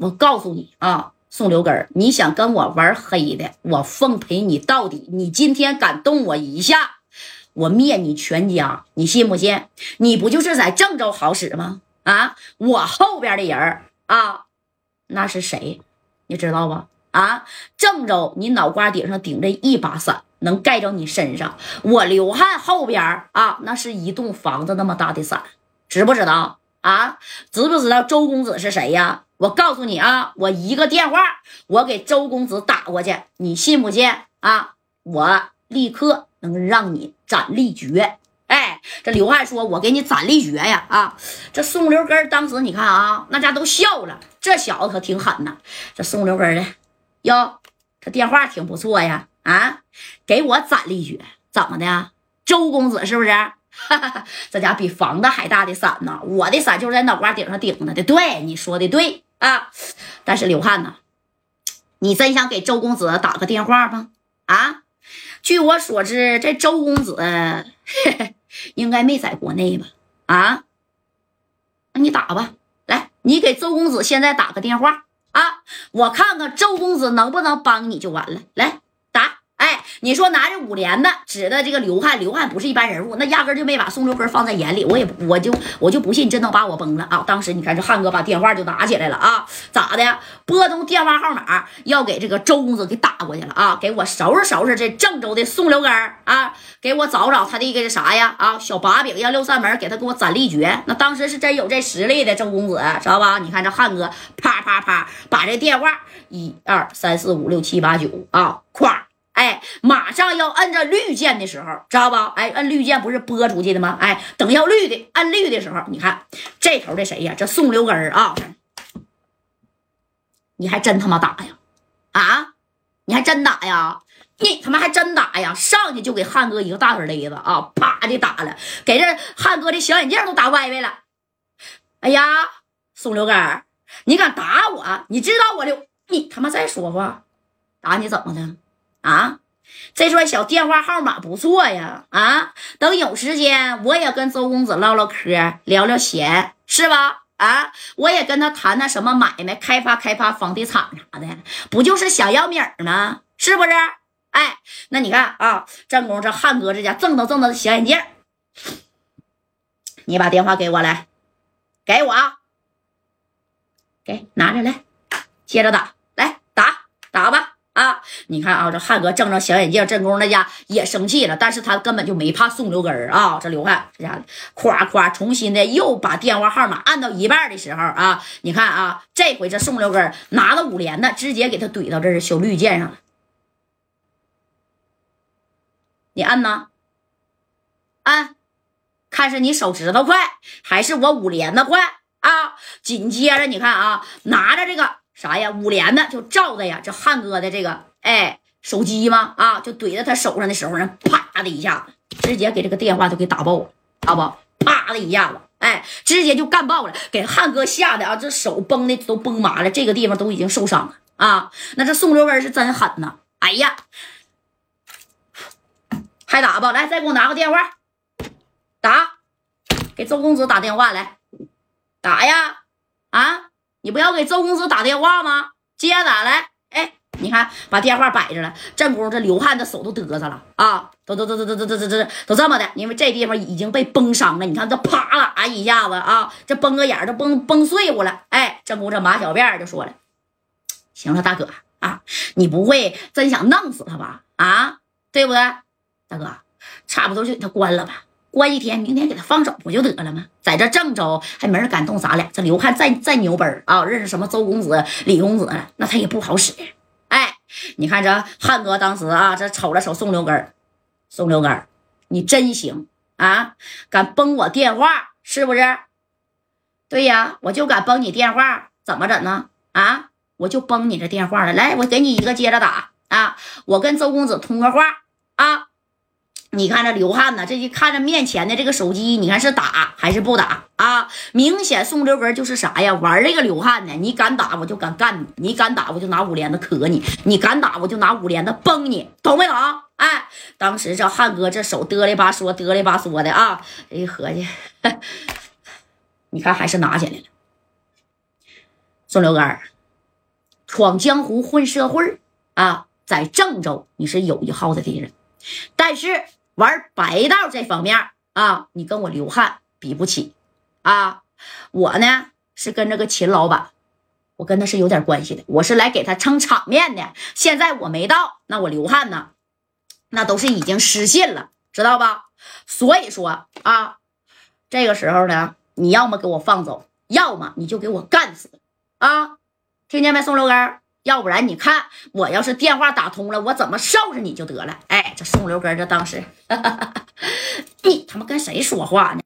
我告诉你啊，宋刘根儿，你想跟我玩黑的，我奉陪你到底。你今天敢动我一下，我灭你全家，你信不信？你不就是在郑州好使吗？啊，我后边的人啊，那是谁？你知道吧？啊，郑州，你脑瓜顶上顶着一把伞，能盖着你身上。我刘汉后边啊，那是一栋房子那么大的伞，知不知道？啊，知不知道周公子是谁呀？我告诉你啊，我一个电话，我给周公子打过去，你信不信啊？我立刻能让你斩立决。哎，这刘汉说：“我给你斩立决呀！”啊，这宋刘根当时你看啊，那家都笑了。这小子可挺狠呐。这宋刘根的，哟，这电话挺不错呀。啊，给我斩立决，怎么的？周公子是不是？哈哈，这家比房子还大的伞呢！我的伞就是在脑瓜顶上顶着的。对，你说的对啊。但是刘汉呐，你真想给周公子打个电话吗？啊？据我所知，这周公子应该没在国内吧？啊？那你打吧，来，你给周公子现在打个电话啊，我看看周公子能不能帮你就完了。来。你说拿着五连的指的这个刘汉，刘汉不是一般人物，那压根就没把宋六根放在眼里。我也我就我就不信真能把我崩了啊！当时你看这汉哥把电话就拿起来了啊，咋的？拨通电话号码，要给这个周公子给打过去了啊！给我收拾收拾这郑州的宋六根啊！给我找找他的一个啥呀？啊，小把柄让六扇门给他给我斩立决。那当时是真有这实力的周公子，知道吧？你看这汉哥啪啪啪把这电话一二三四五六七八九啊，咵。哎，马上要摁着绿键的时候，知道吧？哎，摁绿键不是拨出去的吗？哎，等要绿的，摁绿的时候，你看这头的谁呀？这宋刘根儿啊，你还真他妈打呀？啊，你还真打呀？你他妈还真打呀？上去就给汉哥一个大耳雷子啊，啪的打了，给这汉哥的小眼镜都打歪歪了。哎呀，宋刘根儿，你敢打我？你知道我刘？你他妈再说话，打你怎么的？啊，这串小电话号码不错呀！啊，等有时间我也跟周公子唠唠嗑，聊聊闲，是吧？啊，我也跟他谈谈什么买卖，开发开发房地产啥的，不就是想要米儿吗？是不是？哎，那你看啊，正宫这汉哥这家正都正的小眼镜，你把电话给我来，给我，给拿着来，接着打，你看啊，这汉哥正着小眼镜，正宫那家也生气了，但是他根本就没怕宋刘根儿啊。这刘汉这家伙夸夸重新的又把电话号码按到一半的时候啊，你看啊，这回这宋刘根儿拿着五连的，直接给他怼到这小绿键上了。你按呢？按，看是你手指头快，还是我五连的快啊？紧接着你看啊，拿着这个。啥呀？五连的就照的呀，这汉哥的这个哎手机嘛啊，就怼在他手上的时候呢，啪的一下子，直接给这个电话都给打爆了，好不？啪的一下子，哎，直接就干爆了，给汉哥吓得啊，这手崩的都崩麻了，这个地方都已经受伤了啊。那这宋哲文是真狠呐！哎呀，还打吧？来，再给我拿个电话，打，给周公子打电话来，打呀，啊！你不要给周公子打电话吗？接打来，你看把电话摆着了，正宫这刘汉的手都嘚瑟了啊，都都都都都都都都都都这么的，因为这地方已经被崩伤了。你看这啪啦一下子啊，这崩个眼都崩崩碎乎了。哎，正宫这马小辫就说了：“行了，大哥啊，你不会真想弄死他吧？啊，对不对，大哥？差不多就给他关了吧。”关一天，明天给他放走不就得了吗？在这郑州还没人敢动咱俩。这刘汉再再牛本啊，认识什么周公子、李公子，那他也不好使。你看这汉哥当时啊，这瞅了瞅宋刘根儿，宋刘根儿，你真行啊，敢崩我电话是不是？对呀，我就敢崩你电话，怎么整呢？啊，我就崩你这电话了。来，我给你一个，接着打啊，我跟周公子通个话啊。你看这刘汉呢，这一看着面前的这个手机，你看是打还是不打啊？明显宋刘根就是啥呀？玩这个刘汉呢？你敢打我就敢干你，你敢打我就拿五连子磕你，你敢打我就拿五连子崩你，懂没懂？哎，当时这汉哥这手嘚里吧嗦嘚里吧嗦的啊，一合计，你看还是拿起来了。宋刘根闯江湖混社会啊，在郑州你是有一号的敌人，但是玩白道这方面啊，你跟我刘汉比不起啊。我呢是跟这个秦老板，我跟他是有点关系的，我是来给他撑场面的。现在我没到，那我刘汉呢，那都是已经失信了，知道吧？所以说啊，这个时候呢，你要么给我放走，要么你就给我干死啊！听见没，宋六根？要不然你看我要是电话打通了，我怎么收拾你就得了。哎，这宋刘根这当时，你 他妈跟谁说话呢？